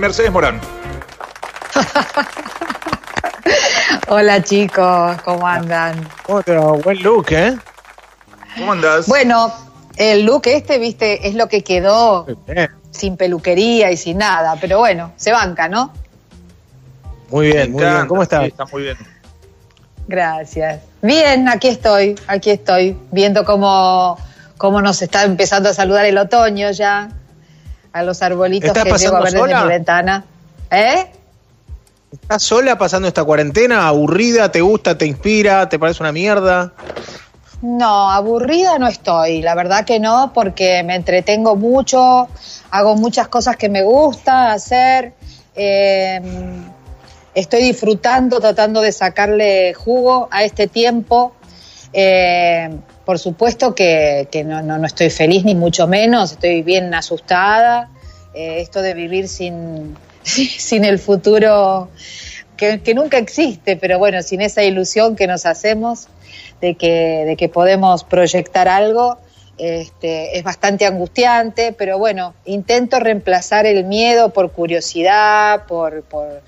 Mercedes Morán. Hola chicos, ¿cómo andan? Otro buen look, ¿eh? ¿Cómo andas? Bueno, el look este, viste, es lo que quedó sin peluquería y sin nada, pero bueno, se banca, ¿no? Muy bien, muy bien. ¿Cómo estás? está muy bien. Gracias. Bien, aquí estoy, aquí estoy, viendo cómo, cómo nos está empezando a saludar el otoño ya, a los arbolitos que llego a ver desde mi ventana. ¿Eh? ¿Estás sola pasando esta cuarentena? ¿Aburrida? ¿Te gusta? ¿Te inspira? ¿Te parece una mierda? No, aburrida no estoy, la verdad que no, porque me entretengo mucho, hago muchas cosas que me gusta hacer, em, estoy disfrutando, tratando de sacarle jugo a este tiempo. Em, por supuesto que, no, estoy feliz ni mucho menos, estoy bien asustada. Eh, esto de vivir sin, sin el futuro que, que, nunca existe, pero bueno, sin esa ilusión que nos hacemos de que, de que podemos proyectar algo, este, es bastante angustiante, pero bueno, intento reemplazar el miedo por curiosidad, por, por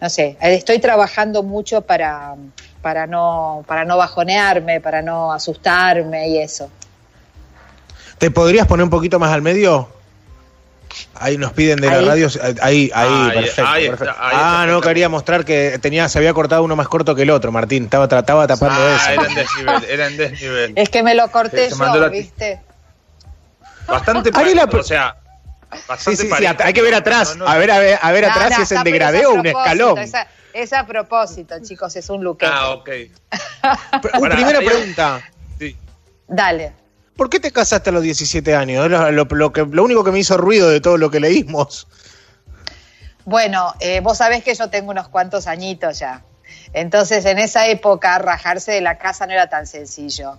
no sé, estoy trabajando mucho para, para, no, para no bajonearme, para no asustarme y eso. ¿Te podrías poner un poquito más al medio? Ahí nos piden de la radio. Ahí, ahí, perfecto. ah, no, quería mostrar que tenía, se había cortado uno más corto que el otro, Martín. Estaba, trataba tapando ah, eso. Era en desnivel, era en desnivel. Es que me lo corté yo, ¿viste? Bastante o sea. Bastante sí, sí, sí, hay que ver atrás. a ver, a ver, a ver atrás si es el degradé o un escalón. es a propósito, chicos, es un look. Ah, ok. primera pregunta. Sí. Dale. ¿Por qué te casaste a los 17 años? Lo, lo, que, lo único que me hizo ruido de todo lo que leímos. Bueno, eh, vos sabés que yo tengo unos cuantos añitos ya. Entonces, en esa época, rajarse de la casa no era tan sencillo.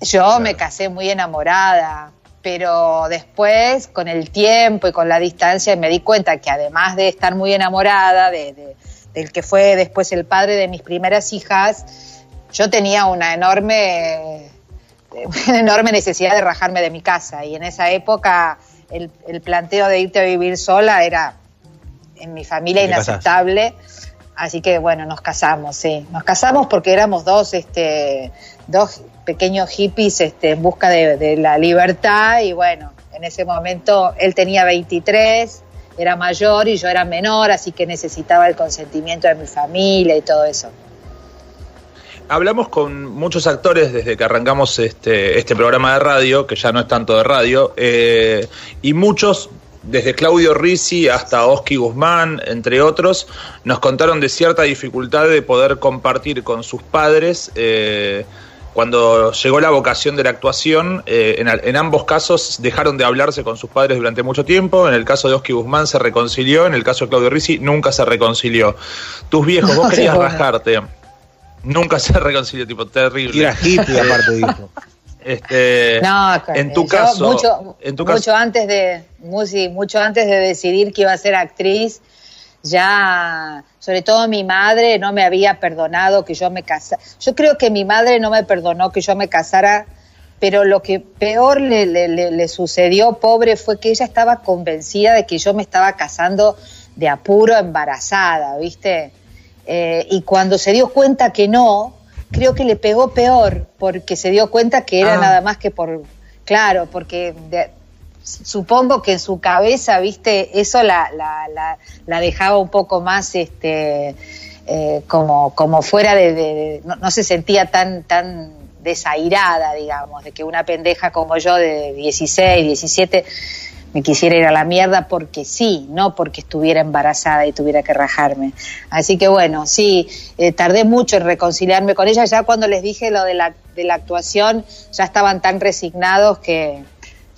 Yo me casé muy enamorada, pero después, con el tiempo y con la distancia, me di cuenta que además de estar muy enamorada de, del que fue después el padre de mis primeras hijas, yo tenía una enorme una enorme necesidad de rajarme de mi casa y en esa época el, planteo de irte a vivir sola era en mi familia inaceptable. Así que bueno, nos casamos, sí. Nos casamos porque éramos dos, este, dos pequeños hippies este, en busca de, la libertad y bueno, en ese momento él tenía 23, era mayor y yo era menor, así que necesitaba el consentimiento de mi familia y todo eso hablamos con muchos actores desde que arrancamos este, este programa de radio, que ya no es tanto de radio, eh, y muchos, desde Claudio Risi hasta Oski Guzmán, entre otros, nos contaron de cierta dificultad de poder compartir con sus padres. Eh, cuando llegó la vocación de la actuación, eh, en, en, ambos casos dejaron de hablarse con sus padres durante mucho tiempo. En el caso de Oski Guzmán se reconcilió, en el caso de Claudio Risi nunca se reconcilió. Tus viejos, vos querías rajarte Nunca se reconcilió, tipo, terrible. Y era hippie, aparte dijo. Este, no, en tu caso, mucho, en tu mucho antes de, mucho antes de decidir que iba a ser actriz, ya, sobre todo mi madre no me había perdonado que yo me casara. Yo creo que mi madre no me perdonó que yo me casara, pero lo que peor le, le, le sucedió, pobre, fue que ella estaba convencida de que yo me estaba casando de apuro embarazada, ¿viste? Eh, y cuando se dio cuenta que no, creo que le pegó peor, porque se dio cuenta que era ah. nada más que por, claro, porque supongo que en su cabeza, viste, eso la, la, la, dejaba un poco más, este, eh, como, como fuera de, no, no, se sentía tan, tan desairada, digamos, de que una pendeja como yo de 16, 17 me quisiera ir a la mierda porque sí, no porque estuviera embarazada y tuviera que rajarme. Así que bueno, sí, eh, tardé mucho en reconciliarme con ella. Ya cuando les dije lo de la, de la actuación, ya estaban tan resignados que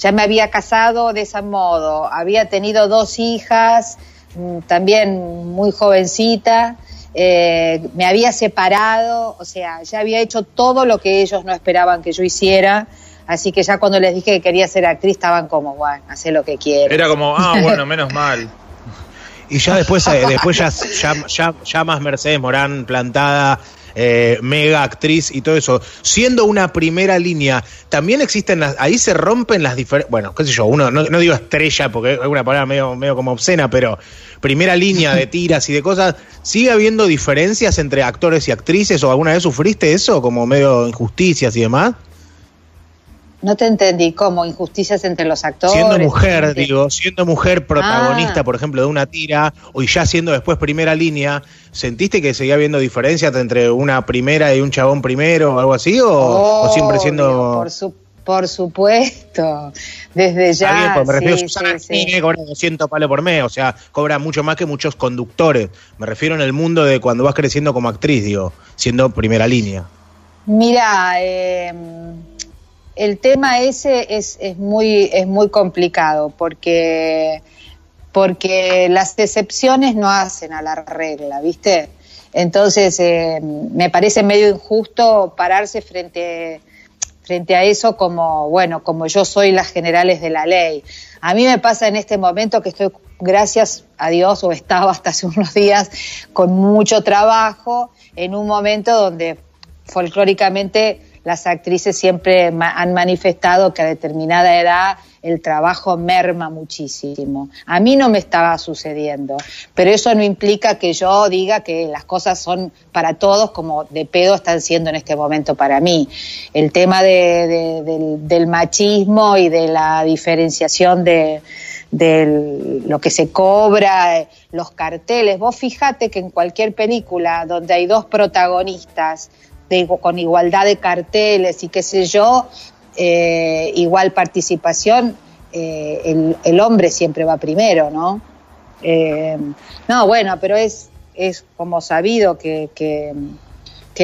ya me había casado de ese modo. Había tenido dos hijas, mm, también muy jovencita. Eh, me había separado, o sea, ya había hecho todo lo que ellos no esperaban que yo hiciera Así que ya cuando les dije que quería ser actriz estaban como, bueno, hace lo que quieras. Era como, ah, bueno, menos mal. Y ya después, eh, después ya, ya, ya, más Mercedes Morán plantada eh, mega actriz y todo eso, siendo una primera línea, también existen las, ahí se rompen las diferencias, bueno, qué sé yo, uno, no, digo estrella porque es una palabra medio, medio como obscena, pero primera línea de tiras y de cosas, ¿sigue habiendo diferencias entre actores y actrices o alguna vez sufriste eso, como medio injusticias y demás? No te entendí, ¿cómo? ¿Injusticias entre los actores? Siendo mujer, digo, siendo mujer protagonista, ah. por ejemplo, de una tira, o ya siendo después primera línea, ¿sentiste que seguía habiendo diferencias entre una primera y un chabón primero o algo así? ¿O, siempre siendo.? Por, su, por supuesto, desde ya. Bien, pues me refiero a Susana sí, cobra 200 palos por mes, o sea, cobra mucho más que muchos conductores. Me refiero en el mundo de cuando vas creciendo como actriz, digo, siendo primera línea. Mira, eh el tema ese es, es, muy, es muy complicado porque, porque las excepciones no hacen a la regla, ¿viste? Entonces, eh, me parece medio injusto pararse frente, frente a eso como, bueno, como yo soy las generales de la ley. A mí me pasa en este momento que estoy, gracias a Dios, o estaba hasta hace unos días con mucho trabajo, en un momento donde folclóricamente las actrices siempre han manifestado que a determinada edad el trabajo merma muchísimo. A mí no me estaba sucediendo, pero eso no implica que yo diga que las cosas son para todos como de pedo están siendo en este momento para mí. El tema del, machismo y de la diferenciación de, de lo que se cobra, los carteles. Vos fijate que en cualquier película donde hay dos protagonistas con igualdad de carteles y qué sé yo, eh, igual participación, eh, el, hombre siempre va primero, ¿no? Eh, no, bueno, pero es, es como sabido que, que,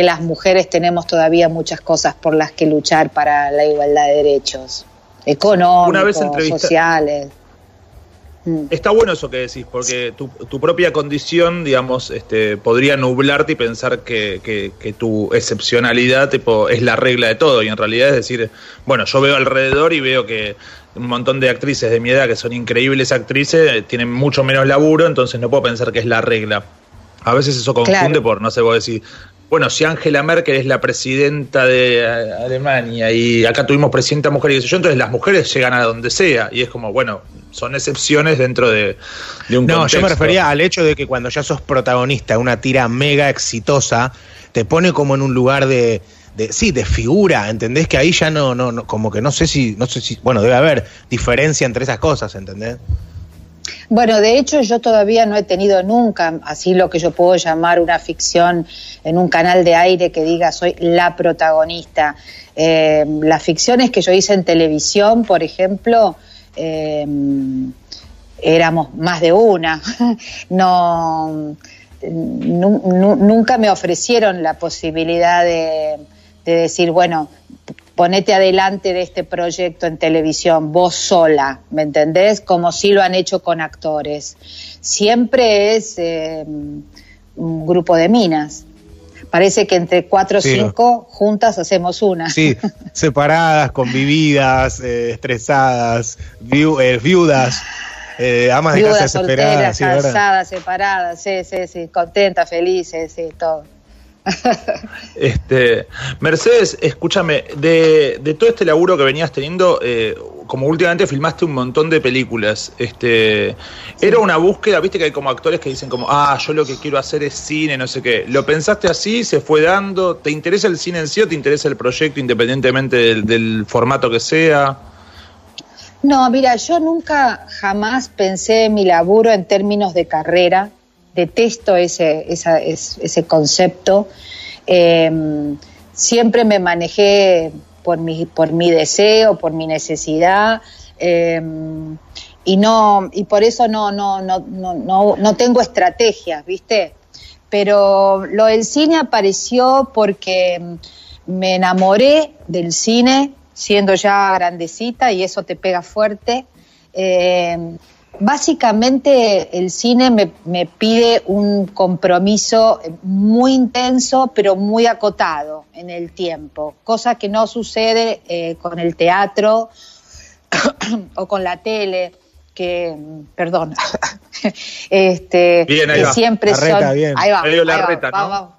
las mujeres tenemos todavía muchas cosas por las que luchar para la igualdad de derechos económicos, sociales. Mm. Está bueno eso que decís, porque tu, propia condición, digamos, este, podría nublarte y pensar que, tu excepcionalidad tipo, es la regla de todo. Y en realidad es decir, bueno, yo veo alrededor y veo que un montón de actrices de mi edad que son increíbles actrices eh, tienen mucho menos laburo, entonces no puedo pensar que es la regla. A veces eso confunde por, no sé, vos decir bueno, si Angela Merkel es la presidenta de Alemania y acá tuvimos presidenta mujer y yo, entonces las mujeres llegan a donde sea y es como, bueno, son excepciones dentro de, un No, yo me refería al hecho de que cuando ya sos protagonista de una tira mega exitosa, te pone como en un lugar de, de sí, de figura, ¿entendés? Que ahí ya no, no, no, como que no sé si, no sé si, bueno, debe haber diferencia entre esas cosas, ¿entendés? Bueno, de hecho yo todavía no he tenido nunca así lo que yo puedo llamar una ficción en un canal de aire que diga soy la protagonista. Eh, las ficciones que yo hice en televisión, por ejemplo, eh, éramos más de una. no, nunca me ofrecieron la posibilidad de, de decir, bueno, ponete adelante de este proyecto en televisión, vos sola, ¿me entendés? Como si lo han hecho con actores. Siempre es eh, un grupo de minas. Parece que entre cuatro o cinco juntas hacemos una. Sí, separadas, convividas, eh, estresadas, eh, viudas. amas de casa solteras, casadas, separadas, sí, sí, sí, contentas, felices, sí, todo. este, Mercedes, escúchame, de, de, todo este laburo que venías teniendo, eh, como últimamente filmaste un montón de películas, este, era una búsqueda, viste que hay como actores que dicen como, ah, yo lo que quiero hacer es cine, no sé qué. ¿Lo pensaste así? ¿Se fue dando? ¿Te interesa el cine en sí o te interesa el proyecto independientemente del, del formato que sea? No, mira, yo nunca jamás pensé en mi laburo en términos de carrera detesto ese, ese concepto. Em, siempre me manejé por mi, por mi deseo, por mi necesidad. Em, y no y por eso no no no no no tengo estrategias viste pero lo del cine apareció porque me enamoré del cine siendo ya grandecita y eso te pega fuerte eh, Básicamente el cine me, pide un compromiso muy intenso, pero muy acotado en el tiempo, cosa que no sucede eh, con el teatro o con la tele, que, perdón, este, que siempre son... Ahí va, ahí va,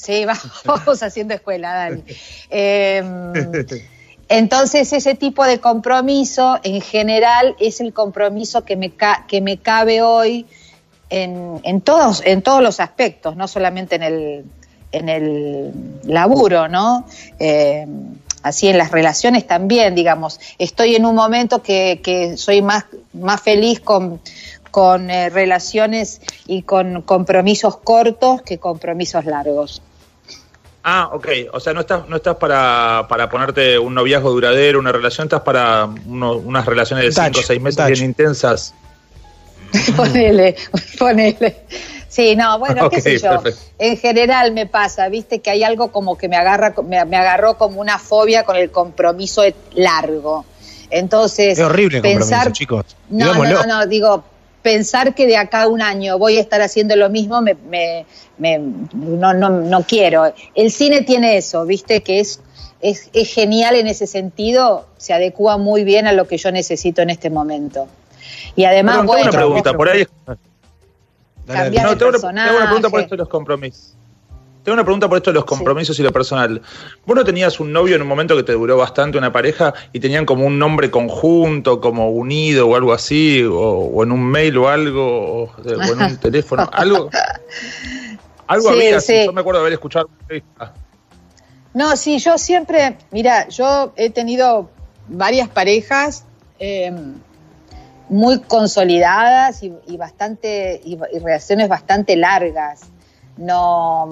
Sí, vamos haciendo escuela, Dani. Em, entonces, ese tipo de compromiso, en general, es el compromiso que me, que me cabe hoy en, todos, en todos los aspectos, no solamente en el, en el laburo, ¿no? Em, así en las relaciones también, digamos. Estoy en un momento que, que soy más, más feliz con, con eh, relaciones y con compromisos cortos que compromisos largos. Ah, ok. O sea, no estás, no estás para, para ponerte un noviazgo duradero, una relación, estás para unas relaciones de cinco o seis meses bien intensas. ponele, ponele. Sí, no, bueno, qué sé yo. En general me pasa, viste, que hay algo como que me agarra, me, agarró como una fobia con el compromiso largo. Entonces, es horrible pensar, chicos. No, no, no, digo, pensar que de acá a un año voy a estar haciendo lo mismo, me, me, no, no, no quiero. El cine tiene eso, viste, que es, es, es genial en ese sentido, se adecua muy bien a lo que yo necesito en este momento. Y además, bueno. Una pregunta, por ahí. Cambiar no, tengo, una, tengo una pregunta por esto de los compromisos. Tengo una pregunta por esto de los compromisos y lo personal. Vos no tenías un novio en un momento que te duró bastante, una pareja, y tenían como un nombre conjunto, como unido o algo así, o, en un mail o algo, o, en un teléfono, algo. Algo había, yo me acuerdo de haber escuchado No, sí, yo siempre, mira, yo he tenido varias parejas eh, muy consolidadas y, bastante y, relaciones bastante largas. No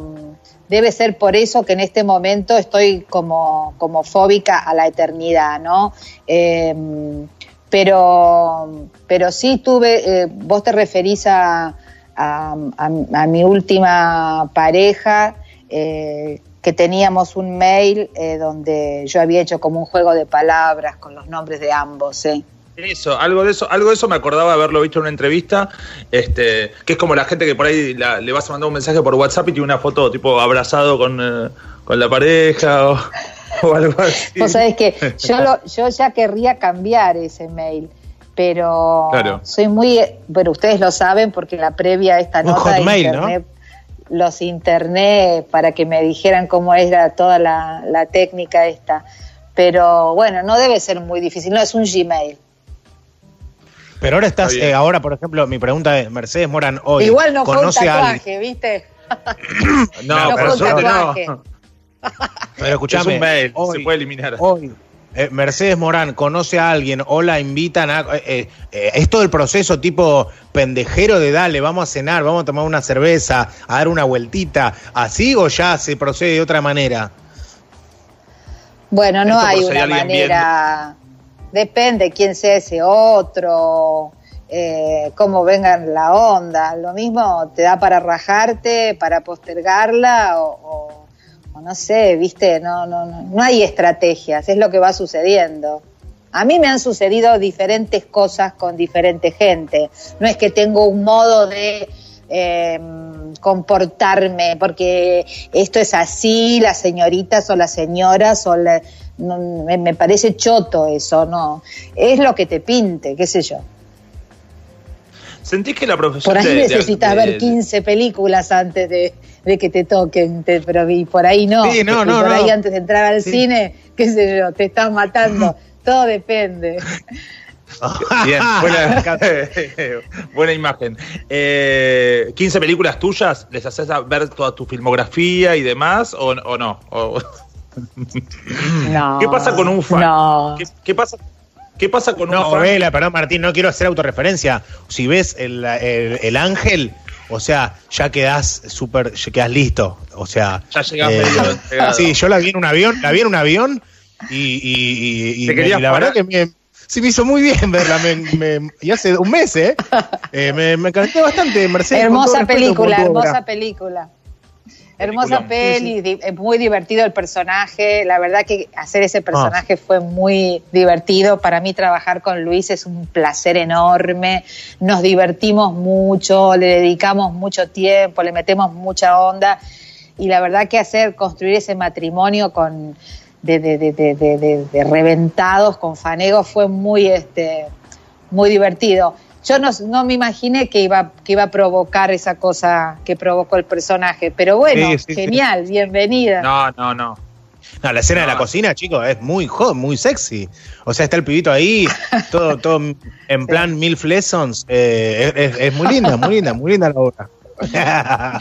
debe ser por eso que en este momento estoy como, como fóbica a la eternidad, ¿no? Em, pero, pero sí tuve, eh, vos te referís a, a, mi última pareja, eh, que teníamos un mail eh, donde yo había hecho como un juego de palabras con los nombres de ambos, ¿eh? Eso, algo de eso, algo de eso me acordaba haberlo visto en una entrevista, este, que es como la gente que por ahí le vas a mandar un mensaje por WhatsApp y tiene una foto tipo abrazado con, eh, la pareja o, algo así. Vos sabés que yo, yo ya querría cambiar ese mail, pero soy muy, bueno, ustedes lo saben porque la previa a esta nota de internet, los internet para que me dijeran cómo era toda la, la técnica esta. Pero bueno, no debe ser muy difícil, no es un Gmail. Pero ahora estás, eh, ahora por ejemplo, mi pregunta es, Mercedes Morán hoy Igual no conoce fue un tatuaje, ¿viste? no, pero fue un tatuaje. Pero escúchame, es un se puede eliminar. Hoy, eh, Mercedes Morán conoce a alguien o la invitan a... Eh, eh, es todo el proceso tipo pendejero de dale, vamos a cenar, vamos a tomar una cerveza, a dar una vueltita, ¿así o ya se procede de otra manera? Bueno, no hay una manera... Depende quién sea ese otro, eh, cómo venga la onda. Lo mismo te da para rajarte, para postergarla o, no sé, viste, no, no, no, no hay estrategias, es lo que va sucediendo. A mí me han sucedido diferentes cosas con diferente gente. No es que tengo un modo de em, comportarme, porque esto es así, las señoritas o las señoras o la, me, parece choto eso, no. Es lo que te pinte, qué sé yo. ¿Sentís que la profesión Por ahí necesitas ver 15 películas antes de, que te toquen, pero y por ahí no. Sí, no, no, por ahí antes de entrar al cine, qué sé yo, te estás matando. Todo depende. Bien, buena, imagen. Eh, ¿15 películas tuyas? ¿Les haces ver toda tu filmografía y demás o, no? no? ¿Qué pasa con un fan? ¿Qué, pasa? ¿Qué pasa con no, un fan? perdón, Martín, no quiero hacer autorreferencia. Si ves el, el, ángel, o sea, ya quedás súper, ya quedás listo. O sea. Ya llegás eh, medio Sí, yo la vi en un avión, la vi en un avión y, y, la verdad que me, Sí, me hizo muy bien verla. y hace un mes, ¿eh? eh me, me encanté bastante, Mercedes. Hermosa película, hermosa película. Hermosa peli, es muy divertido el personaje. La verdad que hacer ese personaje ah. fue muy divertido. Para mí trabajar con Luis es un placer enorme. Nos divertimos mucho, le dedicamos mucho tiempo, le metemos mucha onda. Y la verdad que hacer, construir ese matrimonio con de, de, de, de, reventados con Fanego fue muy, este, muy divertido. Yo no, no, me imaginé que iba, que iba a provocar esa cosa que provocó el personaje. Pero bueno, genial, bienvenida. No, no, no. No, la escena de la cocina, chicos, es muy hot, muy sexy. O sea, está el pibito ahí, todo, todo en plan mil lessons. Eh, es, muy linda, muy linda, muy linda la obra.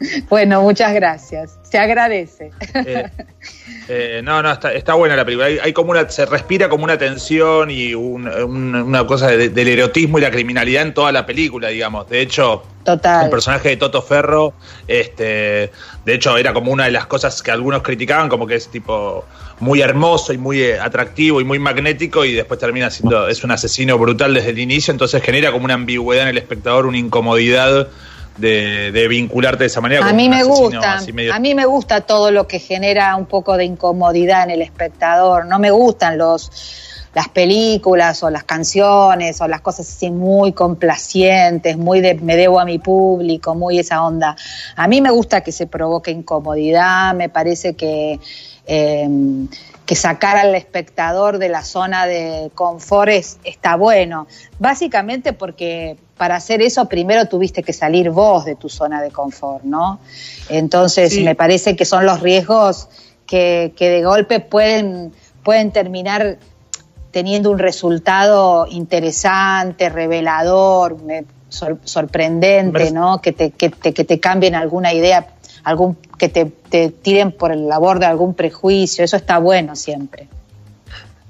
Bueno, muchas gracias. Se agradece. Eh, eh, no, no, está, buena la película. Hay, como una, se respira como una tensión y una cosa del erotismo y la criminalidad en toda la película, digamos. De hecho, el personaje de Toto Ferro, este, de hecho, era como una de las cosas que algunos criticaban, como que es tipo muy hermoso y muy eh, atractivo y muy magnético y después termina siendo, es un asesino brutal desde el inicio, entonces genera como una ambigüedad en el espectador, una incomodidad de, vincularte de esa manera. A mí me gusta, a mí me gusta todo lo que genera un poco de incomodidad en el espectador. No me gustan los las películas o las canciones o las cosas así muy complacientes, muy de me debo a mi público, muy esa onda. A mí me gusta que se provoque incomodidad, me parece que eh, que sacar al espectador de la zona de confort está bueno. Básicamente porque para hacer eso primero tuviste que salir vos de tu zona de confort, ¿no? Entonces me parece que son los riesgos que, que de golpe pueden, pueden terminar teniendo un resultado interesante, revelador, sorprendente, ¿no? Que te, que, te, que te cambien alguna idea algún que te, tiren por el labor de algún prejuicio, eso está bueno siempre.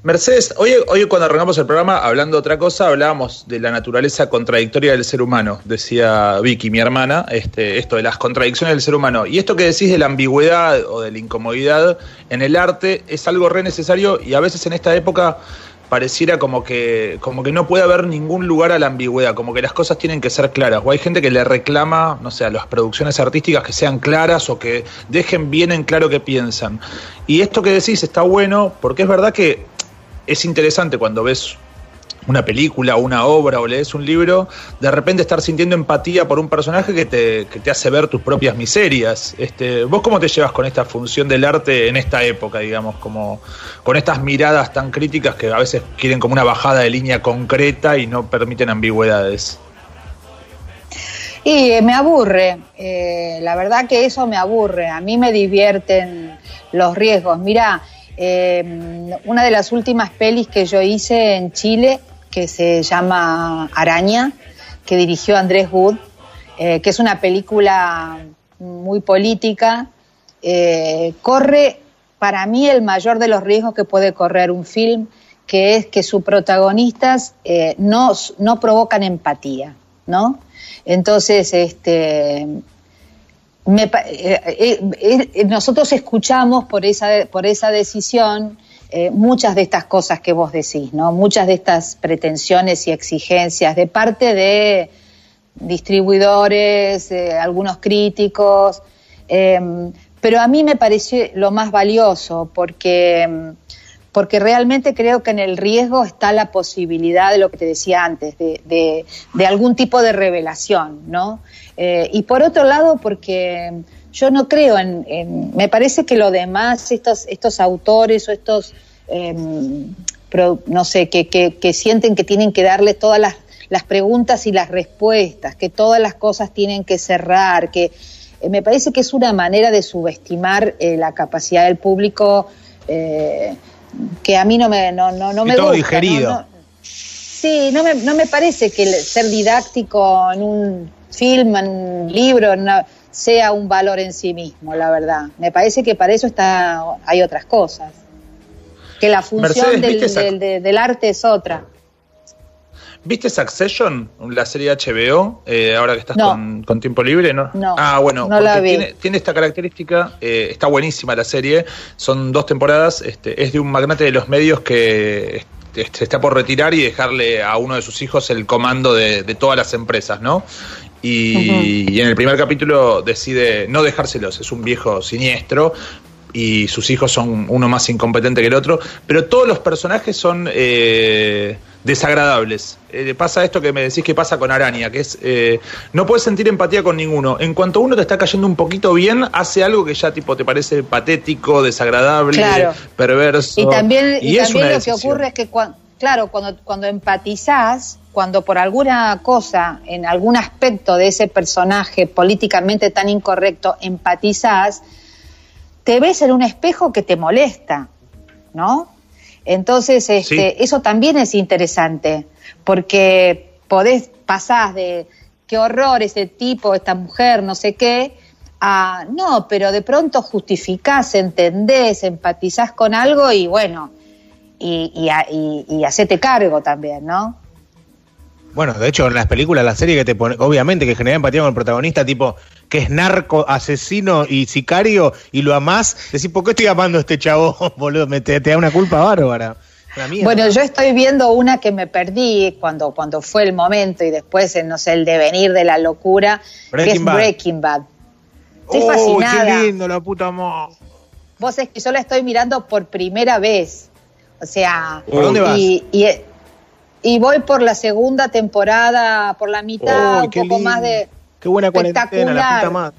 Mercedes, hoy, cuando arrancamos el programa, hablando de otra cosa, hablábamos de la naturaleza contradictoria del ser humano, decía Vicky, mi hermana, este, esto de las contradicciones del ser humano. Y esto que decís de la ambigüedad o de la incomodidad en el arte es algo re necesario y a veces en esta época pareciera como que, como que no puede haber ningún lugar a la ambigüedad, como que las cosas tienen que ser claras. O hay gente que le reclama, no sé, a las producciones artísticas que sean claras o que dejen bien en claro qué piensan. Y esto que decís está bueno porque es verdad que es interesante cuando ves una película, una obra o lees un libro, de repente estar sintiendo empatía por un personaje que te, que te hace ver tus propias miserias. Este, ¿Vos cómo te llevas con esta función del arte en esta época, digamos, como con estas miradas tan críticas que a veces quieren como una bajada de línea concreta y no permiten ambigüedades? Y eh, me aburre, eh, la verdad que eso me aburre, a mí me divierten los riesgos. Mira, eh, una de las últimas pelis que yo hice en Chile que se llama Araña, que dirigió Andrés Wood, eh, que es una película muy política. Eh, corre para mí el mayor de los riesgos que puede correr un film, que es que sus protagonistas eh, no, no provocan empatía, ¿no? Entonces, este, nosotros escuchamos por esa, por esa decisión eh, muchas de estas cosas que vos decís, ¿no? Muchas de estas pretensiones y exigencias de parte de distribuidores, eh, algunos críticos, pero a mí me pareció lo más valioso porque, porque realmente creo que en el riesgo está la posibilidad de lo que te decía antes, de, algún tipo de revelación, ¿no? Eh, y por otro lado, porque yo no creo en, me parece que lo demás, estos, estos autores o estos, em, no sé, que, que, sienten que tienen que darle todas las, las, preguntas y las respuestas, que todas las cosas tienen que cerrar, que eh, me parece que es una manera de subestimar eh, la capacidad del público eh, que a mí no me, no, no, no me todo digerido. sí, no me, no me parece que ser didáctico en un film, en un libro, en una, sea un valor en sí mismo, la verdad. Me parece que para eso está, hay otras cosas. Que la función del, arte es otra. ¿Viste Succession, la serie HBO, eh, ahora que estás con, tiempo libre? ¿no? Ah, bueno, Tiene, tiene, esta característica, eh, está buenísima la serie, son dos temporadas, este, es de un magnate de los medios que este, está por retirar y dejarle a uno de sus hijos el comando de, de todas las empresas, ¿no? Y, en el primer capítulo decide no dejárselos, es un viejo siniestro, y sus hijos son uno más incompetente que el otro, pero todos los personajes son eh, desagradables. Eh, pasa esto que me decís que pasa con Araña, que es, eh, no puedes sentir empatía con ninguno. En cuanto uno te está cayendo un poquito bien, hace algo que ya tipo te parece patético, desagradable, perverso. Y también, y, también lo que ocurre es que, claro, cuando, cuando empatizás, cuando por alguna cosa, en algún aspecto de ese personaje políticamente tan incorrecto, empatizás, te ves en un espejo que te molesta, ¿no? Entonces, este, eso también es interesante, porque podés pasar de qué horror ese tipo, esta mujer, no sé qué, a no, pero de pronto justificás, entendés, empatizás con algo y bueno, y, y, y, hacete cargo también, ¿no? Bueno, de hecho, en las películas, la serie que te pone, obviamente que genera empatía con el protagonista, tipo, que es narco, asesino y sicario, y lo amás, decís, ¿por qué estoy amando a este chavo, boludo? Me te, da una culpa bárbara. Bueno, yo estoy viendo una que me perdí cuando, cuando fue el momento y después, no sé, el devenir de la locura, que es Breaking Bad. Estoy fascinada. qué lindo, la puta madre. Vos es que yo la estoy mirando por primera vez. O sea, ¿por dónde vas? Y, y, voy por la segunda temporada, por la mitad, un poco más de Qué buena cuarentena, la puta madre.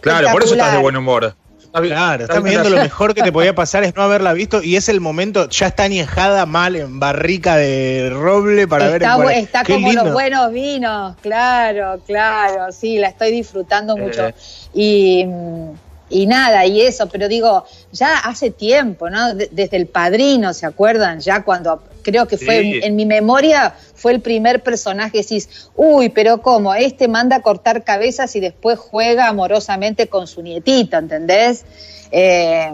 Claro, por eso estás de buen humor. Claro, estás viendo lo mejor que te podía pasar es no haberla visto y es el momento, ya está añejada mal en barrica de roble para ver. Está como los buenos vinos, claro, claro, sí, la estoy disfrutando mucho. Eh. Y mm, y nada, y eso, pero digo, ya hace tiempo, ¿no? desde el padrino, ¿se acuerdan? Ya cuando creo que fue en, mi memoria fue el primer personaje, decís, uy, pero ¿cómo? Este manda a cortar cabezas y después juega amorosamente con su nietito, ¿entendés? Eh,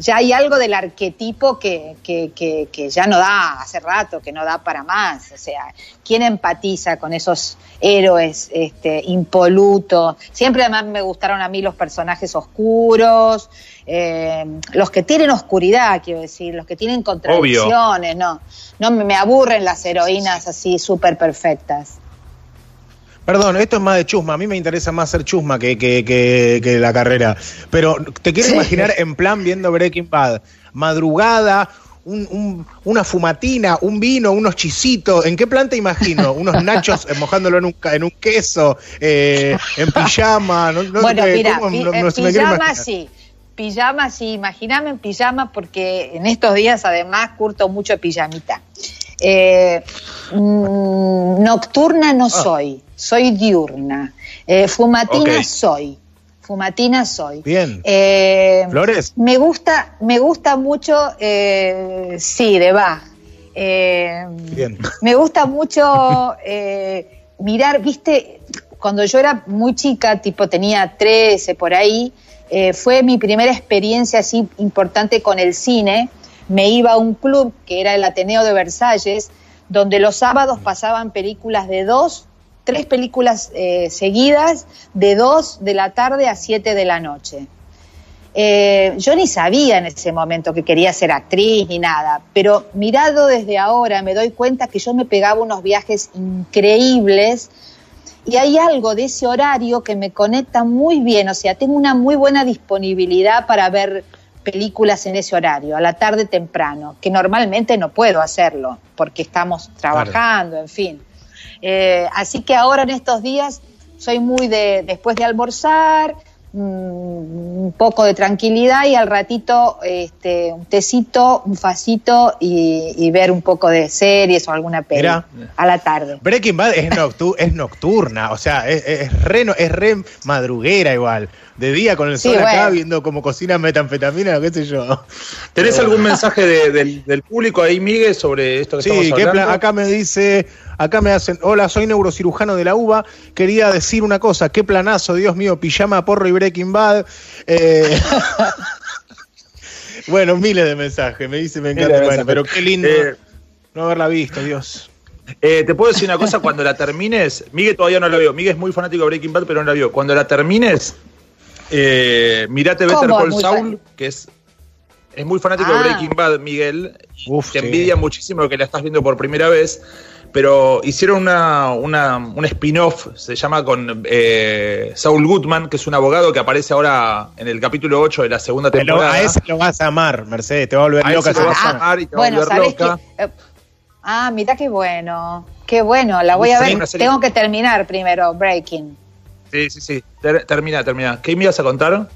ya hay algo del arquetipo que, que, que, ya no da hace rato, que no da para más. O sea, ¿quién empatiza con esos héroes este, impolutos? Siempre además me gustaron a mí los personajes oscuros, eh, los que tienen oscuridad, quiero decir, los que tienen contradicciones, no, no me aburren las heroínas así súper perfectas. Perdón, esto es más de chusma. A mí me interesa más ser chusma que, que, que, la carrera. Pero te quiero imaginar en plan viendo Breaking Bad. Madrugada, un, una fumatina, un vino, unos chisitos. ¿En qué plan te imagino? Unos nachos mojándolo en un, en un queso, eh, en pijama. bueno, mira, en pijama sí. Pijama sí, imagíname en pijama porque en estos días además curto mucho pijamita. Eh, mm, nocturna no ah. soy, soy diurna. Eh, fumatina soy. Fumatina soy. Bien. Eh, ¿Flores? Me gusta, me gusta mucho, sí, de Bach. Bien. Me gusta mucho mirar, viste, cuando yo era muy chica, tipo tenía 13 por ahí, fue mi primera experiencia así importante con el cine me iba a un club que era el Ateneo de Versalles, donde los sábados pasaban películas de dos, tres películas eh, seguidas, de dos de la tarde a siete de la noche. Eh, yo ni sabía en ese momento que quería ser actriz ni nada, pero mirado desde ahora me doy cuenta que yo me pegaba unos viajes increíbles y hay algo de ese horario que me conecta muy bien, o sea, tengo una muy buena disponibilidad para ver películas en ese horario, a la tarde temprano, que normalmente no puedo hacerlo porque estamos trabajando, en fin. Eh, así que ahora en estos días soy muy de, después de almorzar, mm, un poco de tranquilidad y al ratito este, un tecito, un facito y, ver un poco de series o alguna peli a la tarde. Breaking Bad es, es nocturna, o sea, es, es, re, es re madruguera igual de día con el sol acá viendo cómo cocina metanfetamina, qué sé yo. ¿Tenés algún mensaje del, público ahí, Miguel, sobre esto que sí, estamos hablando? acá me dice, acá me hacen, hola, soy neurocirujano de la UBA, quería decir una cosa, qué planazo, Dios mío, pijama, porro y Breaking Bad. Eh, bueno, miles de mensajes, me dice, me encanta, bueno, pero qué lindo eh, no haberla visto, Dios. Eh, te puedo decir una cosa, cuando la termines, Miguel todavía no la vio, Miguel es muy fanático de Breaking Bad, pero no la vio. Cuando la termines, eh, mirate Better Call Saul, que es, es muy fanático de ah. Breaking Bad, Miguel. Uf, te envidia muchísimo que la estás viendo por primera vez. Pero hicieron una, una un spin-off, se llama con eh, Saul Goodman, que es un abogado que aparece ahora en el capítulo 8 de la segunda temporada. a ese lo vas a amar, Mercedes, te va a volver a loca. vas a amar y te bueno, va a volver loca. Eh, ah, mira qué bueno, qué bueno, la voy a ver. Tengo que terminar primero, Breaking. Sí, sí, sí. termina, termina. ¿Qué me ibas a contar?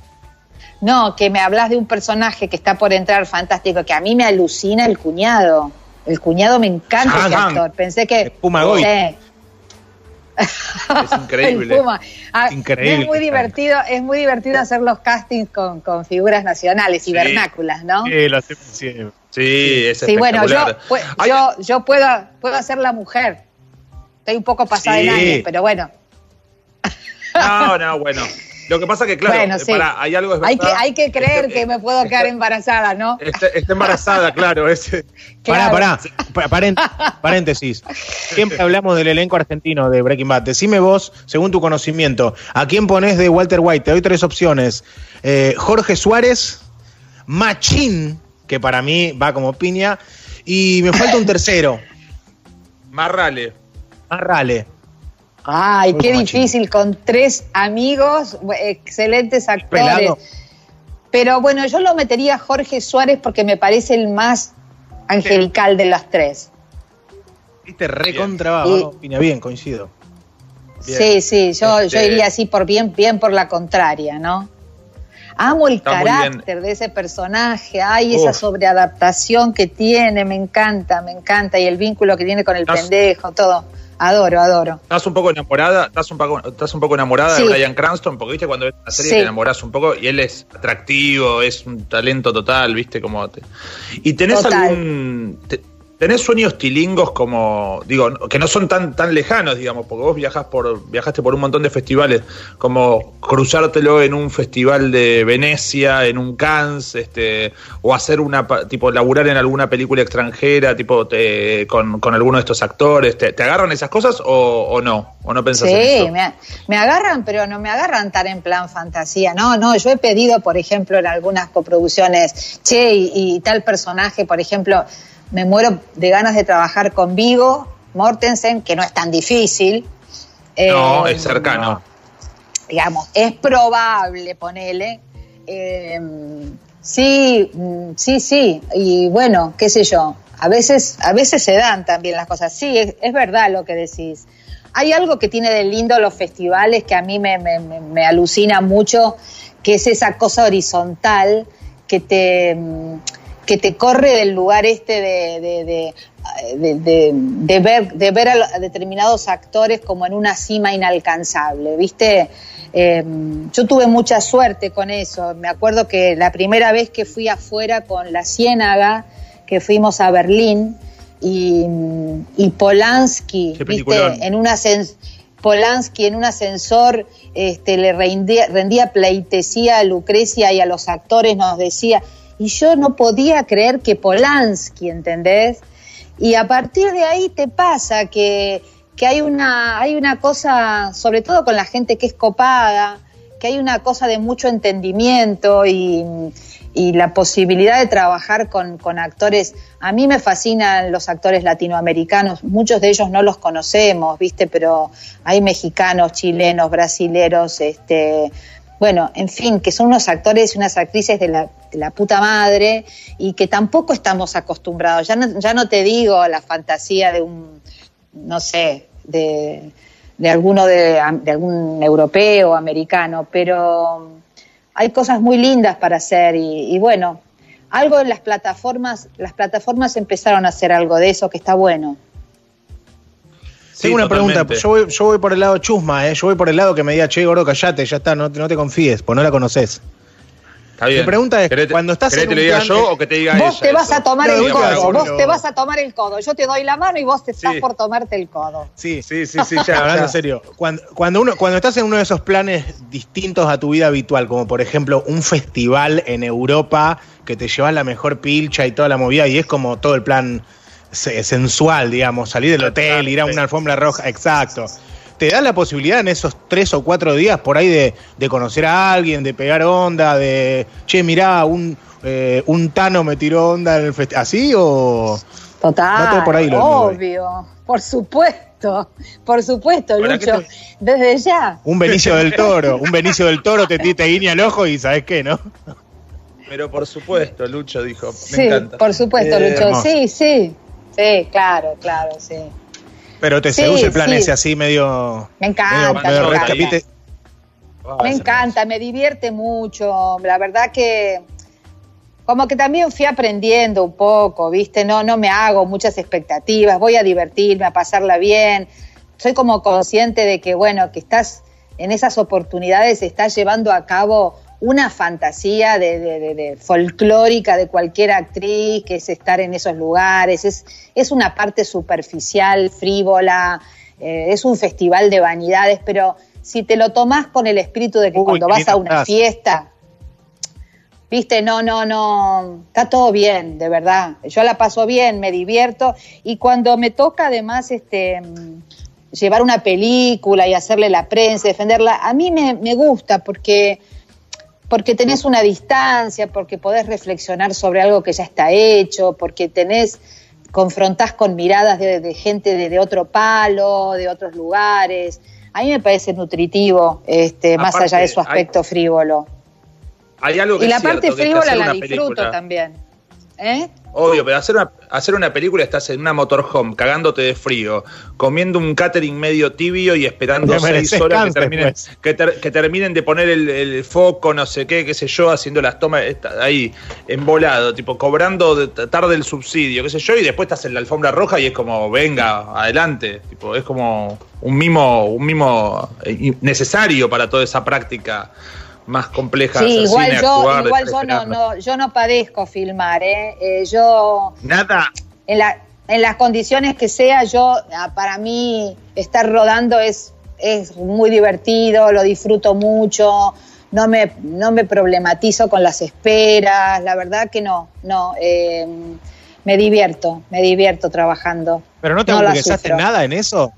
No, que me hablas de un personaje que está por entrar fantástico, que a mí me alucina el cuñado. El cuñado me encanta ese actor. Pensé que. Puma Es increíble. Ah, increíble. Es muy divertido, es muy divertido hacer los castings con, con figuras nacionales y vernáculas, ¿no? Sí, lo hacemos siempre. Sí, es Sí, bueno, yo, yo, yo puedo, puedo hacer la mujer. Estoy un poco pasada en años, pero bueno. No, no, bueno. Lo que pasa que, claro, hay algo hay que, hay que creer que me puedo quedar embarazada, ¿no? Está, embarazada, claro. Ese. Pará, pará. paréntesis. Siempre hablamos del elenco argentino de Breaking Bad. Decime vos, según tu conocimiento, ¿a quién pones de Walter White? Te doy tres opciones. Eh, Jorge Suárez, Machín, que para mí va como piña, y me falta un tercero. Marrale. Marrale. Ay, qué difícil, con tres amigos, excelentes actores. Pero bueno, yo lo metería a Jorge Suárez porque me parece el más angelical de las tres. Viste, recontra opina bien, coincido. Sí, sí, yo, yo este iría así por bien, bien por la contraria, ¿no? Amo el carácter de ese personaje, ay, esa sobreadaptación que tiene, me encanta, me encanta, y el vínculo que tiene con el pendejo, todo. Adoro, adoro. Estás un poco enamorada, estás un poco, estás un poco enamorada de Brian Cranston, porque viste cuando ves la serie te enamoras un poco y él es atractivo, es un talento total, viste como te... ¿Y tenés algún ¿Tenés sueños tilingos como, digo, que no son tan, tan lejanos, digamos, porque vos viajas por, viajaste por un montón de festivales, como cruzártelo en un festival de Venecia, en un Cannes, este, o hacer una, tipo, laburar en alguna película extranjera, tipo, con, con alguno de estos actores, ¿te, agarran esas cosas o, no? ¿O no pensás sí, en eso? Me, me agarran, pero no me agarran tan en plan fantasía, no, no, yo he pedido, por ejemplo, en algunas coproducciones, che, y tal personaje, por ejemplo, me muero de ganas de trabajar con Vigo Mortensen, que no es tan difícil. No, eh, es cercano. Digamos, es probable, ponele. Eh, sí, mm, sí, sí. Y bueno, qué sé yo. A veces, a veces se dan también las cosas. Sí, es, verdad lo que decís. Hay algo que tiene de lindo los festivales que a mí me, me alucina mucho, que es esa cosa horizontal que te mm, que te corre del lugar este de, de, ver, de ver a, determinados actores como en una cima inalcanzable, ¿viste? Em, yo tuve mucha suerte con eso. Me acuerdo que la primera vez que fui afuera con la Ciénaga, que fuimos a Berlín, y, Polanski, ¿viste? En un Polanski en un ascensor este, le rendía, rendía pleitesía a Lucrecia y a los actores nos decía, y yo no podía creer que Polanski, ¿entendés? Y a partir de ahí te pasa que, hay, una, hay una cosa, sobre todo con la gente que es copada, que hay una cosa de mucho entendimiento y, la posibilidad de trabajar con, con, actores. A mí me fascinan los actores latinoamericanos, muchos de ellos no los conocemos, ¿viste? Pero hay mexicanos, chilenos, brasileros, este, bueno, en fin, que son unos actores y unas actrices de la, puta madre y que tampoco estamos acostumbrados. Ya no, ya no te digo la fantasía de un, no sé, de, de alguno de, algún europeo, americano, pero hay cosas muy lindas para hacer y, y bueno, algo en las plataformas, las plataformas empezaron a hacer algo de eso que está bueno. Tengo una pregunta, yo voy, yo voy por el lado chusma, ¿eh? yo voy por el lado que me diga, che, gordo, callate, ya está, no, no te confíes, pues no la conoces. Está bien. Mi pregunta es, cuando estás en que te diga yo o que te diga Vos te vas a tomar el codo, vos te vas a tomar el codo. Yo te doy la mano y vos te estás por tomarte el codo. Sí, sí, sí, sí, ya, hablando en serio. Cuando, cuando, uno, cuando estás en uno de esos planes distintos a tu vida habitual, como por ejemplo un festival en Europa que te lleva la mejor pilcha y toda la movida, y es como todo el plan sensual, digamos, salir del hotel, ir a una alfombra roja, exacto. Te da la posibilidad en esos tres o cuatro días por ahí de, conocer a alguien, de pegar onda, de, che, mirá, un, eh, un Tano me tiró onda en el festival. ¿Así o...? Total, por ahí obvio, por supuesto, por supuesto, Lucho, desde ya. Un Benicio del Toro, un Benicio del Toro te, te guiña el ojo y ¿sabes qué, no? Pero por supuesto, Lucho dijo, me sí, encanta. por supuesto, eh, Lucho, sí, sí. Sí, claro, claro, sí. Pero te seduce el plan ese así medio. Me encanta. me, encanta. me, divierte mucho. La verdad que como que también fui aprendiendo un poco, ¿viste? No, no me hago muchas expectativas, voy a divertirme, a pasarla bien. Soy como consciente de que, bueno, que estás en esas oportunidades, estás llevando a cabo una fantasía de, folclórica de cualquier actriz, que es estar en esos lugares, es, es una parte superficial, frívola, eh, es un festival de vanidades, pero si te lo tomás con el espíritu de que cuando vas a una fiesta, viste, no, no, no, está todo bien, de verdad. Yo la paso bien, me divierto y cuando me toca además este llevar una película y hacerle la prensa, defenderla, a mí me, me gusta porque porque tenés una distancia, porque podés reflexionar sobre algo que ya está hecho, porque tenés, confrontás con miradas de, gente de, otro palo, de otros lugares. A mí me parece nutritivo, este, más allá de su aspecto frívolo. Hay algo que y la parte frívola la disfruto también. ¿Eh? Obvio, pero hacer una, hacer una película estás en una motorhome, cagándote de frío, comiendo un catering medio tibio y esperando seis horas que, terminen, pues. que, terminen de poner el, foco, no sé qué, qué sé yo, haciendo las tomas ahí, embolado, tipo, cobrando tarde el subsidio, qué sé yo, y después estás en la alfombra roja y es como, venga, adelante. Tipo, es como un mimo, un mimo eh, necesario para toda esa práctica más complejas. Sí, igual, yo, igual yo, no, no, yo no padezco filmar, ¿eh? ¿eh? yo... Nada. En, la, en las condiciones que sea, yo, ah, para mí, estar rodando es, es muy divertido, lo disfruto mucho, no me, no me problematizo con las esperas, la verdad que no, no. Eh, me divierto, me divierto trabajando. ¿Pero no te no nada en eso?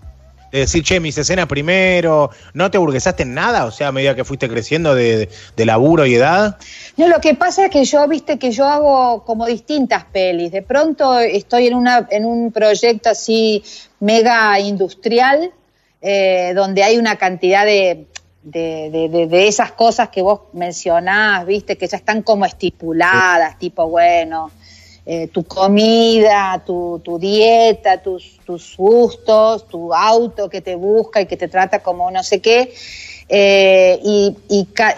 Decir, che, mis escenas primero, ¿no te burguesaste en nada? O sea, a medida que fuiste creciendo de, laburo y edad. No, lo que pasa es que yo, viste, que yo hago como distintas pelis. De pronto estoy en, una, en un proyecto así mega industrial, eh, donde hay una cantidad de, de, esas cosas que vos mencionás, viste, que ya están como estipuladas, tipo, bueno, eh, tu comida, tu, dieta, tus, gustos, tu auto que te busca y que te trata como no sé qué. Eh, y,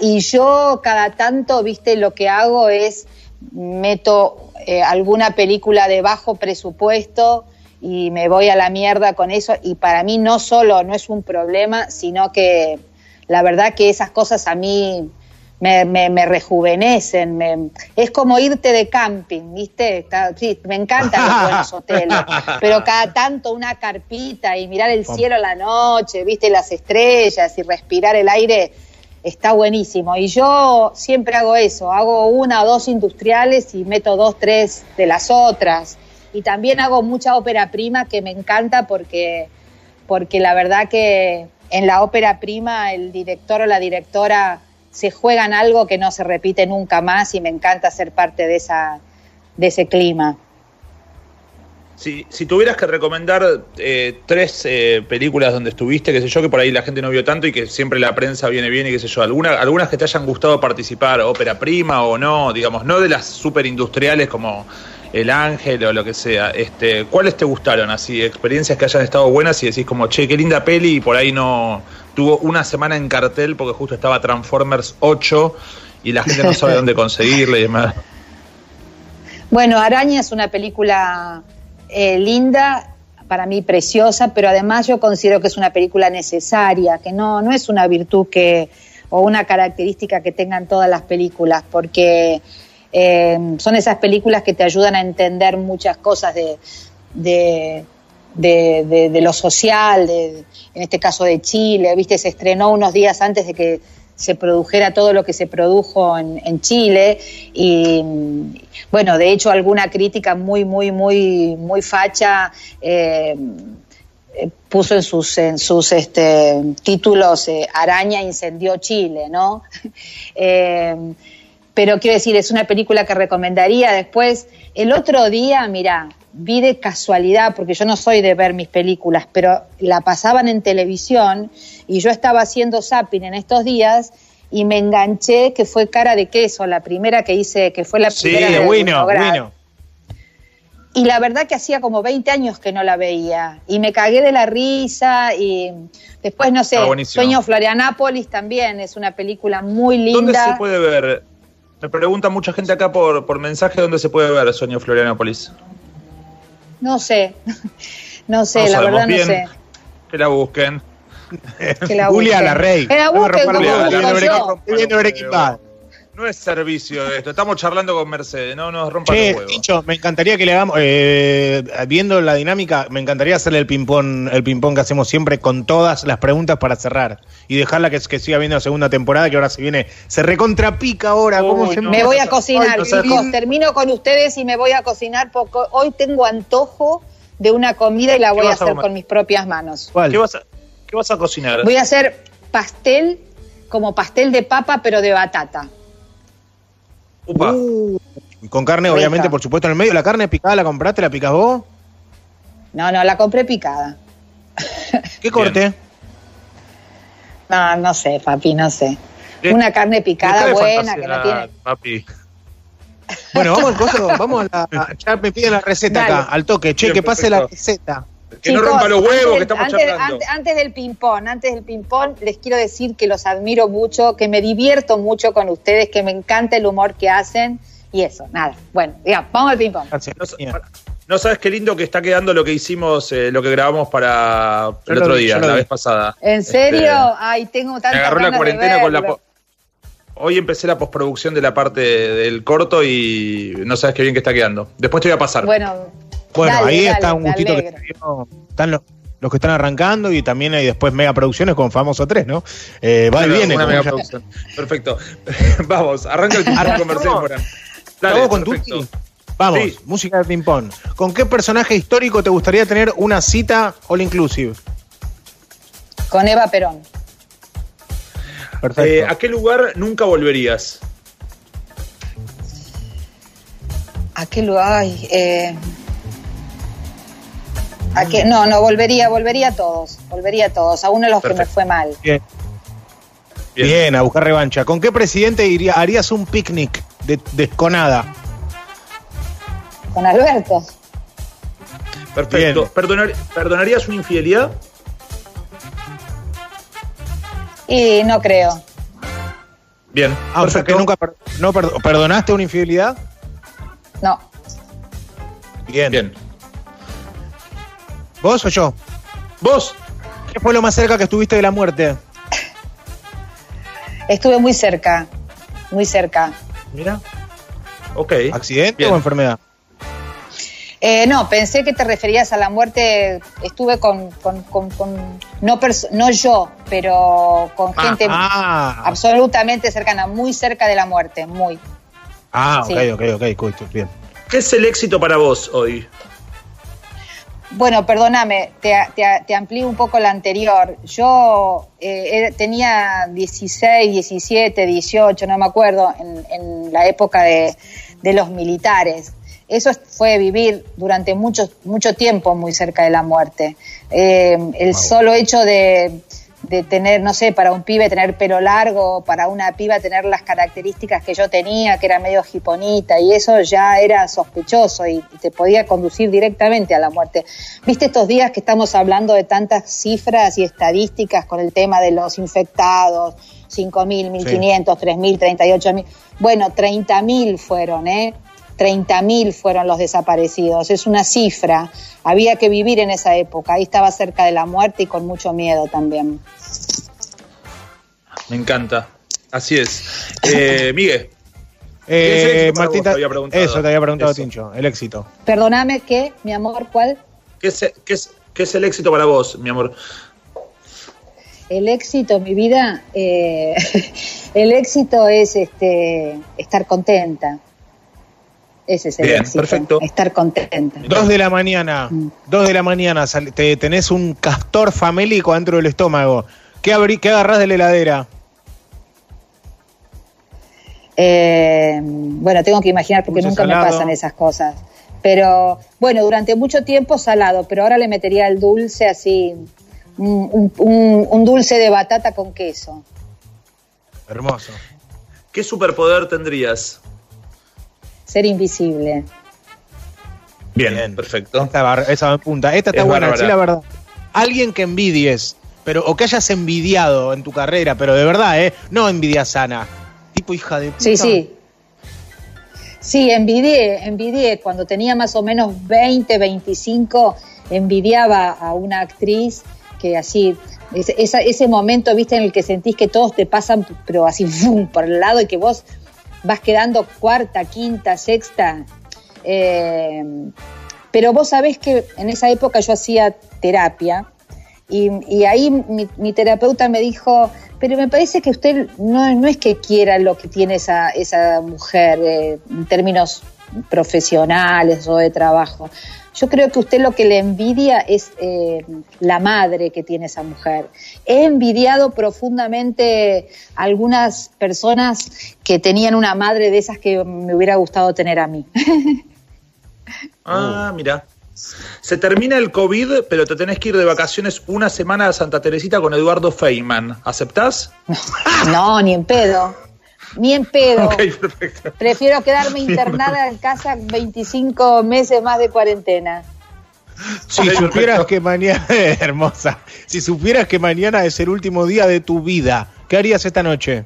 y, yo cada tanto, viste, lo que hago es meto eh, alguna película de bajo presupuesto y me voy a la mierda con eso y para mí no solo no es un problema, sino que la verdad que esas cosas a mí me, me, rejuvenecen, es como irte de camping, ¿viste? Sí, me encantan los buenos hoteles, pero cada tanto una carpita y mirar el cielo a la noche, ¿viste? Las estrellas y respirar el aire está buenísimo. Y yo siempre hago eso, hago una o dos industriales y meto dos, tres de las otras. Y también hago mucha ópera prima que me encanta porque, porque la verdad que en la ópera prima el director o la directora se juegan algo que no se repite nunca más y me encanta ser parte de, esa, de ese clima. Si, si tuvieras que recomendar eh, tres eh, películas donde estuviste, qué sé yo, que por ahí la gente no vio tanto y que siempre la prensa viene bien y qué sé yo, alguna, algunas que te hayan gustado participar, ópera prima o no, digamos, no de las super industriales como El Ángel o lo que sea, este, ¿cuáles te gustaron así? Experiencias que hayan estado buenas y decís como, che, qué linda peli y por ahí no, tuvo una semana en cartel porque justo estaba Transformers 8 y la gente no sabe dónde conseguirle y demás. Bueno, Araña es una película eh, linda, para mí preciosa, pero además yo considero que es una película necesaria, que no, no es una virtud que o una característica que tengan todas las películas, porque eh, son esas películas que te ayudan a entender muchas cosas de, de, de, lo social, de, en este caso de Chile, viste, se estrenó unos días antes de que se produjera todo lo que se produjo en, en Chile y bueno, de hecho alguna crítica muy, muy, muy, muy facha eh, eh, puso en sus, en sus este, títulos eh, Araña incendió Chile, ¿no? pero quiero decir, es una película que recomendaría después. El otro día, mira, vi de casualidad, porque yo no soy de ver mis películas, pero la pasaban en televisión y yo estaba haciendo zapping en estos días y me enganché que fue Cara de Queso, la primera que hice, que fue la primera de bueno, bueno. Y la verdad que hacía como 20 años que no la veía y me cagué de la risa y después, no sé, Sueño Florianápolis también es una película muy linda. ¿Dónde se puede ver? Me pregunta mucha gente acá por, por mensaje dónde se puede ver Sueño Florianópolis. No sé, no sé, la verdad no sé. Que la busquen. Que la Julia la Rey. Que la busquen como no es servicio esto, estamos charlando con Mercedes, no nos rompa che, Tincho, me encantaría que le hagamos, eh, viendo la dinámica, me encantaría hacerle el ping-pong el ping que hacemos siempre con todas las preguntas para cerrar y dejarla que, que siga viendo la segunda temporada que ahora se viene, se recontrapica ahora. me voy a cocinar, chicos, termino con ustedes y me voy a cocinar porque hoy tengo antojo de una comida y la voy a hacer con mis propias manos. ¿Qué, vas a, ¿Qué vas a cocinar? Voy a hacer pastel, como pastel de papa, pero de batata. Uh, con carne, obviamente, por supuesto, en el medio. ¿La carne picada la compraste? ¿La picas vos? No, no, la compré picada. ¿Qué corte? No, no sé, papi, no sé. Una carne picada buena que no tiene. Papi. Bueno, vamos, vamos a la. Ya me piden la receta acá, al toque. Che, que pase la receta. Que no rompa los huevos que estamos antes, antes, antes, del ping-pong, antes del ping-pong, les quiero decir que los admiro mucho, que me divierto mucho con ustedes, que me encanta el humor que hacen y eso, nada. Bueno, ya, vamos al ping-pong. No, sabes qué lindo que está quedando lo que hicimos, eh, lo que grabamos para el otro día, la vez pasada. ¿En serio? Este, Ay, tengo tanta Me agarró la cuarentena con la. Hoy empecé la postproducción de la parte del corto y no sabes qué bien que está quedando. Después te voy a pasar. Bueno, bueno, ahí está un gustito que están los, los, que están arrancando y también hay después mega producciones con Famoso 3, ¿no? Eh, va y viene. Perfecto. Vamos, arranca el ping-pong comercial. Dale, con Tuti? Vamos, música de ping-pong. ¿Con qué personaje histórico te gustaría tener una cita all inclusive? Con Eva Perón. Perfecto. Eh, ¿A qué lugar nunca volverías? ¿A qué lugar? Eh, no, no, volvería, volvería a todos, volvería a todos, a uno de los que me fue mal. Bien. Bien. a buscar revancha. ¿Con qué presidente iría, harías un picnic de, desconada? Con Alberto. Perfecto. ¿Perdonarías una infidelidad? Y no creo. Bien. Ah, o sea que nunca no perdonaste una infidelidad? No. Bien. Bien. ¿Vos o yo? ¿Vos? ¿Qué fue lo más cerca que estuviste de la muerte? Estuve muy cerca, muy cerca. Mira. Ok. ¿Accidente o enfermedad? Eh, no, pensé que te referías a la muerte. Estuve con, no, no yo, pero con ah, gente ah. absolutamente cercana, muy cerca de la muerte, muy. Ah, ok, ok, ok, cool, bien. ¿Qué es el éxito para vos hoy? Bueno, perdóname, te, te, amplío un poco la anterior. Yo eh, tenía 16, 17, 18, no me acuerdo, en, la época de, los militares. Eso fue vivir durante mucho, mucho tiempo muy cerca de la muerte. Eh, el solo hecho de, de tener, no sé, para un pibe tener pelo largo, para una piba tener las características que yo tenía, que era medio jiponita, y eso ya era sospechoso y, te podía conducir directamente a la muerte. ¿Viste estos días que estamos hablando de tantas cifras y estadísticas con el tema de los infectados? 5.000, 1.500, 3.000, 38.000. Bueno, 30.000 fueron, ¿eh? 30.000 fueron los desaparecidos. Es una cifra. Había que vivir en esa época. Ahí estaba cerca de la muerte y con mucho miedo también. Me encanta. Así es. Eh, Miguel. Eh, Martita, eso te había preguntado Tincho, el éxito. Perdóname, ¿qué, mi amor? ¿Cuál? ¿Qué es, qué, es, ¿Qué es el éxito para vos, mi amor? El éxito, mi vida, eh, el éxito es este, estar contenta, ese es el Bien, perfecto. estar contenta. Dos de la mañana, mm. dos de la mañana, te, tenés un castor famélico dentro del estómago. ¿Qué, abrí, qué agarrás de la heladera? Eh, bueno, tengo que imaginar porque nunca me pasan esas cosas. Pero bueno, durante mucho tiempo salado, pero ahora le metería el dulce así, un dulce de batata con queso. Hermoso. ¿Qué superpoder tendrías? Ser invisible. Bien, perfecto. Esta, esa punta. Esta está buena, sí, la verdad. Alguien que envidies, pero o que hayas envidiado en tu carrera, pero de verdad, ¿eh? No envidia sana. Tipo hija de puta. Sí, sí. Sí, envidié, envidié. Cuando tenía más o menos 20, 25, envidiaba a una actriz que así, ese, ese momento, viste, en el que sentís que todos te pasan, pero así, por el lado y que vos vas quedando cuarta, quinta, sexta. Eh, pero vos sabés que en esa época yo hacía terapia y, ahí mi, terapeuta me dijo, pero me parece que usted no, no es que quiera lo que tiene esa, esa mujer eh, en términos profesionales o de trabajo. Yo creo que usted lo que le envidia es eh, la madre que tiene esa mujer. He envidiado profundamente algunas personas que tenían una madre de esas que me hubiera gustado tener a mí. ah, mira. Se termina el COVID, pero te tenés que ir de vacaciones una semana a Santa Teresita con Eduardo Feynman. ¿Aceptás? No, ni en pedo. Ni en pedo. perfecto. Prefiero quedarme internada en casa 25 meses más de cuarentena. Si supieras que mañana, hermosa, si supieras que mañana es el último día de tu vida, ¿qué harías esta noche?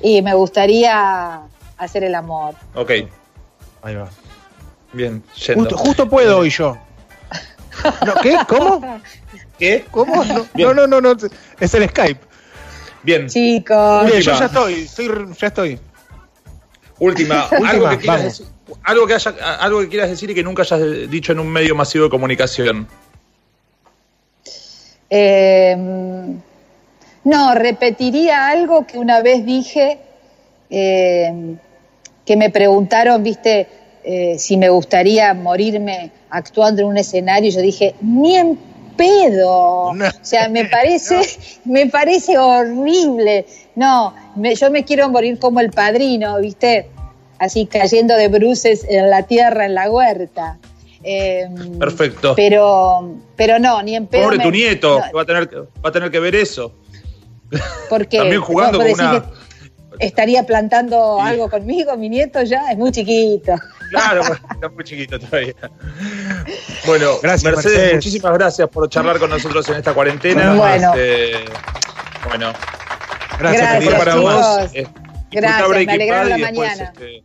Y me gustaría hacer el amor. Ok. Ahí va. Bien, Justo, puedo hoy yo. ¿Qué? ¿Cómo? ¿Qué? ¿Cómo? No, no, no, no, es el Skype. Bien. Chicos. yo ya estoy, ya estoy. Última, algo, que quieras decir, algo, que haya, algo que quieras decir y que nunca hayas dicho en un medio masivo de comunicación. Eh, no, repetiría algo que una vez dije, eh, que me preguntaron, viste, eh, si me gustaría morirme actuando en un escenario, yo dije, ni en pedo. O sea, me parece, me parece horrible. No, yo me quiero morir como el padrino, ¿viste? Así cayendo de bruces en la tierra, en la huerta. Em, Perfecto. Pero, pero no, ni en pedo. Pobre tu nieto, va, a tener, va a tener que ver eso. Porque También jugando con una estaría plantando algo conmigo, mi nieto ya es muy chiquito. Claro, está muy chiquito todavía. Bueno, gracias, Mercedes, muchísimas gracias por charlar con nosotros en esta cuarentena. Bueno, este, bueno gracias, gracias para vos. Gracias, me alegraron la mañana. Este,